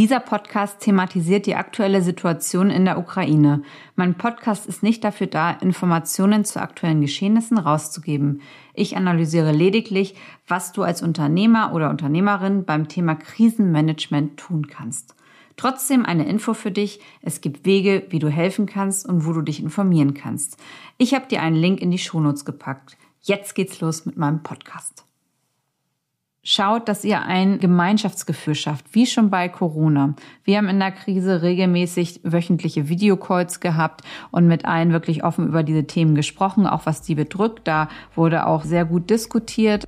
Dieser Podcast thematisiert die aktuelle Situation in der Ukraine. Mein Podcast ist nicht dafür da, Informationen zu aktuellen Geschehnissen rauszugeben. Ich analysiere lediglich, was du als Unternehmer oder Unternehmerin beim Thema Krisenmanagement tun kannst. Trotzdem eine Info für dich. Es gibt Wege, wie du helfen kannst und wo du dich informieren kannst. Ich habe dir einen Link in die Shownotes gepackt. Jetzt geht's los mit meinem Podcast. Schaut, dass ihr ein Gemeinschaftsgefühl schafft, wie schon bei Corona. Wir haben in der Krise regelmäßig wöchentliche Videocalls gehabt und mit allen wirklich offen über diese Themen gesprochen, auch was die bedrückt. Da wurde auch sehr gut diskutiert.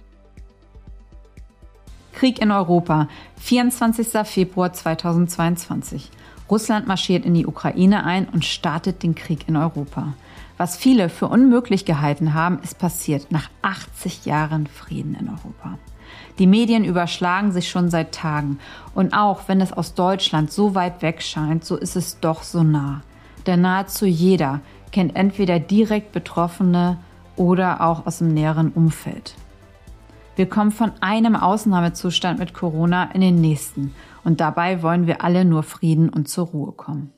Krieg in Europa, 24. Februar 2022. Russland marschiert in die Ukraine ein und startet den Krieg in Europa. Was viele für unmöglich gehalten haben, ist passiert nach 80 Jahren Frieden in Europa. Die Medien überschlagen sich schon seit Tagen. Und auch wenn es aus Deutschland so weit weg scheint, so ist es doch so nah. Denn nahezu jeder kennt entweder direkt Betroffene oder auch aus dem näheren Umfeld. Wir kommen von einem Ausnahmezustand mit Corona in den nächsten und dabei wollen wir alle nur Frieden und zur Ruhe kommen.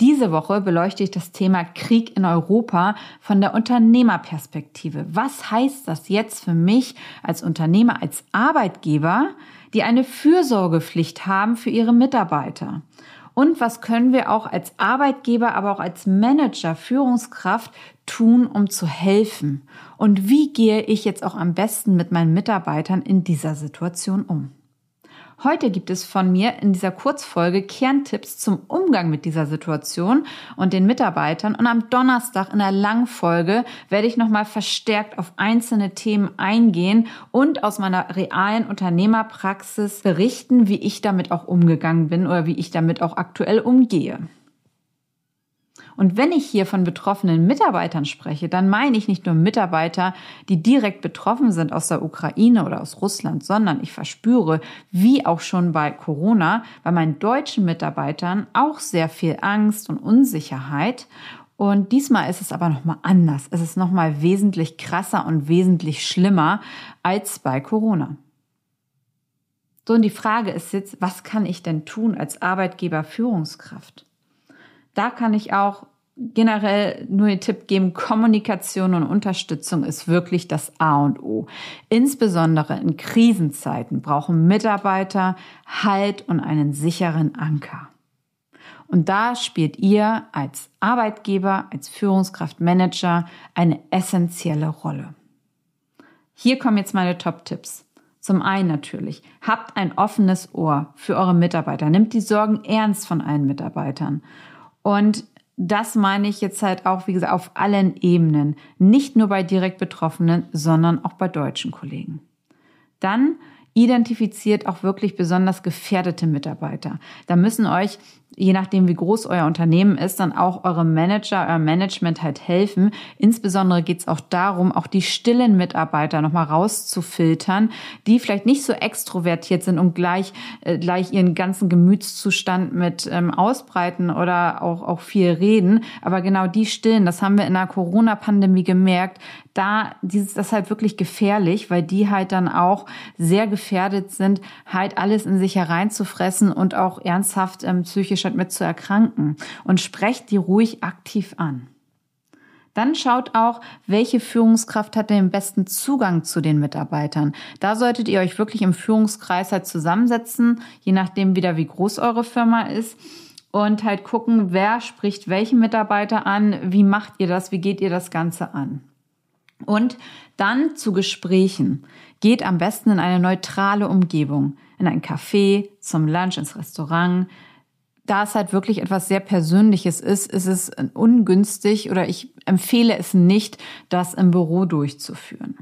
Diese Woche beleuchte ich das Thema Krieg in Europa von der Unternehmerperspektive. Was heißt das jetzt für mich als Unternehmer, als Arbeitgeber, die eine Fürsorgepflicht haben für ihre Mitarbeiter? Und was können wir auch als Arbeitgeber, aber auch als Manager, Führungskraft tun, um zu helfen? Und wie gehe ich jetzt auch am besten mit meinen Mitarbeitern in dieser Situation um? Heute gibt es von mir in dieser Kurzfolge Kerntipps zum Umgang mit dieser Situation und den Mitarbeitern. Und am Donnerstag in der Langfolge werde ich nochmal verstärkt auf einzelne Themen eingehen und aus meiner realen Unternehmerpraxis berichten, wie ich damit auch umgegangen bin oder wie ich damit auch aktuell umgehe. Und wenn ich hier von betroffenen Mitarbeitern spreche, dann meine ich nicht nur Mitarbeiter, die direkt betroffen sind aus der Ukraine oder aus Russland, sondern ich verspüre, wie auch schon bei Corona, bei meinen deutschen Mitarbeitern auch sehr viel Angst und Unsicherheit. Und diesmal ist es aber nochmal anders. Es ist nochmal wesentlich krasser und wesentlich schlimmer als bei Corona. So, und die Frage ist jetzt, was kann ich denn tun als Arbeitgeber Führungskraft? Da kann ich auch generell nur den Tipp geben, Kommunikation und Unterstützung ist wirklich das A und O. Insbesondere in Krisenzeiten brauchen Mitarbeiter Halt und einen sicheren Anker. Und da spielt ihr als Arbeitgeber, als Führungskraft, Manager eine essentielle Rolle. Hier kommen jetzt meine Top-Tipps. Zum einen natürlich, habt ein offenes Ohr für eure Mitarbeiter. Nimmt die Sorgen ernst von allen Mitarbeitern. Und das meine ich jetzt halt auch, wie gesagt, auf allen Ebenen. Nicht nur bei direkt Betroffenen, sondern auch bei deutschen Kollegen. Dann identifiziert auch wirklich besonders gefährdete Mitarbeiter. Da müssen euch je nachdem, wie groß euer Unternehmen ist, dann auch eure Manager, euer Management halt helfen. Insbesondere geht es auch darum, auch die stillen Mitarbeiter nochmal rauszufiltern, die vielleicht nicht so extrovertiert sind und gleich, äh, gleich ihren ganzen Gemütszustand mit ähm, ausbreiten oder auch, auch viel reden. Aber genau die stillen, das haben wir in der Corona-Pandemie gemerkt, da das halt wirklich gefährlich, weil die halt dann auch sehr gefährdet sind, halt alles in sich hereinzufressen und auch ernsthaft ähm, psychisch statt mit zu erkranken und sprecht die ruhig aktiv an. Dann schaut auch, welche Führungskraft hat den besten Zugang zu den Mitarbeitern. Da solltet ihr euch wirklich im Führungskreis halt zusammensetzen, je nachdem wieder wie groß eure Firma ist und halt gucken, wer spricht welchen Mitarbeiter an, wie macht ihr das, wie geht ihr das Ganze an. Und dann zu Gesprächen. Geht am besten in eine neutrale Umgebung, in ein Café, zum Lunch, ins Restaurant, da es halt wirklich etwas sehr Persönliches ist, ist es ungünstig oder ich empfehle es nicht, das im Büro durchzuführen.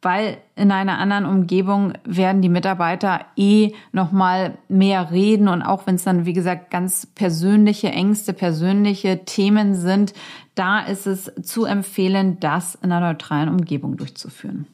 Weil in einer anderen Umgebung werden die Mitarbeiter eh nochmal mehr reden und auch wenn es dann, wie gesagt, ganz persönliche Ängste, persönliche Themen sind, da ist es zu empfehlen, das in einer neutralen Umgebung durchzuführen.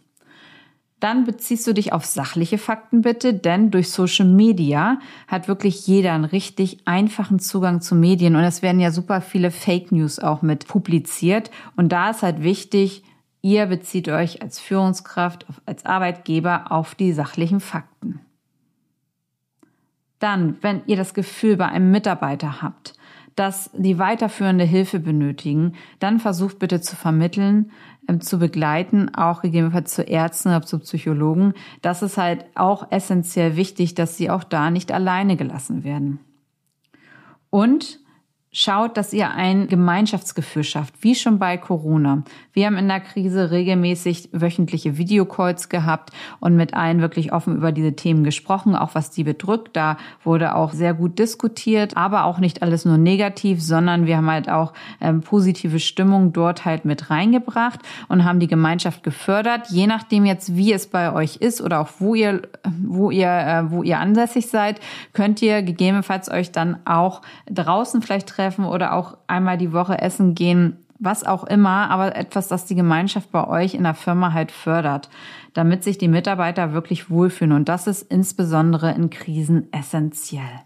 Dann beziehst du dich auf sachliche Fakten bitte, denn durch Social Media hat wirklich jeder einen richtig einfachen Zugang zu Medien und es werden ja super viele Fake News auch mit publiziert und da ist halt wichtig, ihr bezieht euch als Führungskraft, als Arbeitgeber auf die sachlichen Fakten. Dann, wenn ihr das Gefühl bei einem Mitarbeiter habt, dass die weiterführende Hilfe benötigen, dann versucht bitte zu vermitteln, ähm, zu begleiten, auch gegebenenfalls zu Ärzten oder zu Psychologen. Das ist halt auch essentiell wichtig, dass sie auch da nicht alleine gelassen werden. Und Schaut, dass ihr ein Gemeinschaftsgefühl schafft, wie schon bei Corona. Wir haben in der Krise regelmäßig wöchentliche Videocalls gehabt und mit allen wirklich offen über diese Themen gesprochen, auch was die bedrückt. Da wurde auch sehr gut diskutiert, aber auch nicht alles nur negativ, sondern wir haben halt auch ähm, positive Stimmung dort halt mit reingebracht und haben die Gemeinschaft gefördert. Je nachdem jetzt, wie es bei euch ist oder auch wo ihr, wo ihr, äh, wo ihr ansässig seid, könnt ihr gegebenenfalls euch dann auch draußen vielleicht treffen treffen oder auch einmal die Woche essen gehen, was auch immer, aber etwas, das die Gemeinschaft bei euch in der Firma halt fördert, damit sich die Mitarbeiter wirklich wohlfühlen. Und das ist insbesondere in Krisen essentiell.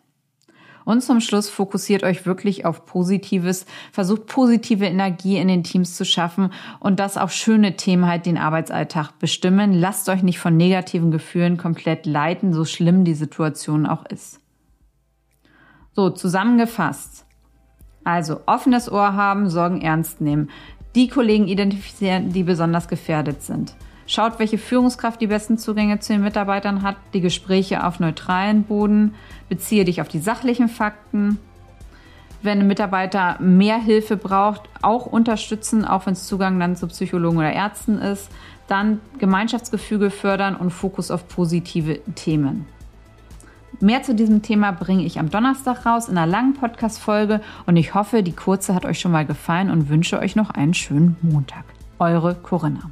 Und zum Schluss fokussiert euch wirklich auf Positives, versucht positive Energie in den Teams zu schaffen und dass auch schöne Themen halt den Arbeitsalltag bestimmen. Lasst euch nicht von negativen Gefühlen komplett leiten, so schlimm die Situation auch ist. So, zusammengefasst. Also offenes Ohr haben, Sorgen ernst nehmen. Die Kollegen identifizieren, die besonders gefährdet sind. Schaut, welche Führungskraft die besten Zugänge zu den Mitarbeitern hat, die Gespräche auf neutralen Boden, beziehe dich auf die sachlichen Fakten. Wenn ein Mitarbeiter mehr Hilfe braucht, auch unterstützen, auch wenn es Zugang dann zu Psychologen oder Ärzten ist. Dann Gemeinschaftsgefüge fördern und Fokus auf positive Themen. Mehr zu diesem Thema bringe ich am Donnerstag raus in einer langen Podcast-Folge und ich hoffe, die kurze hat euch schon mal gefallen und wünsche euch noch einen schönen Montag. Eure Corinna.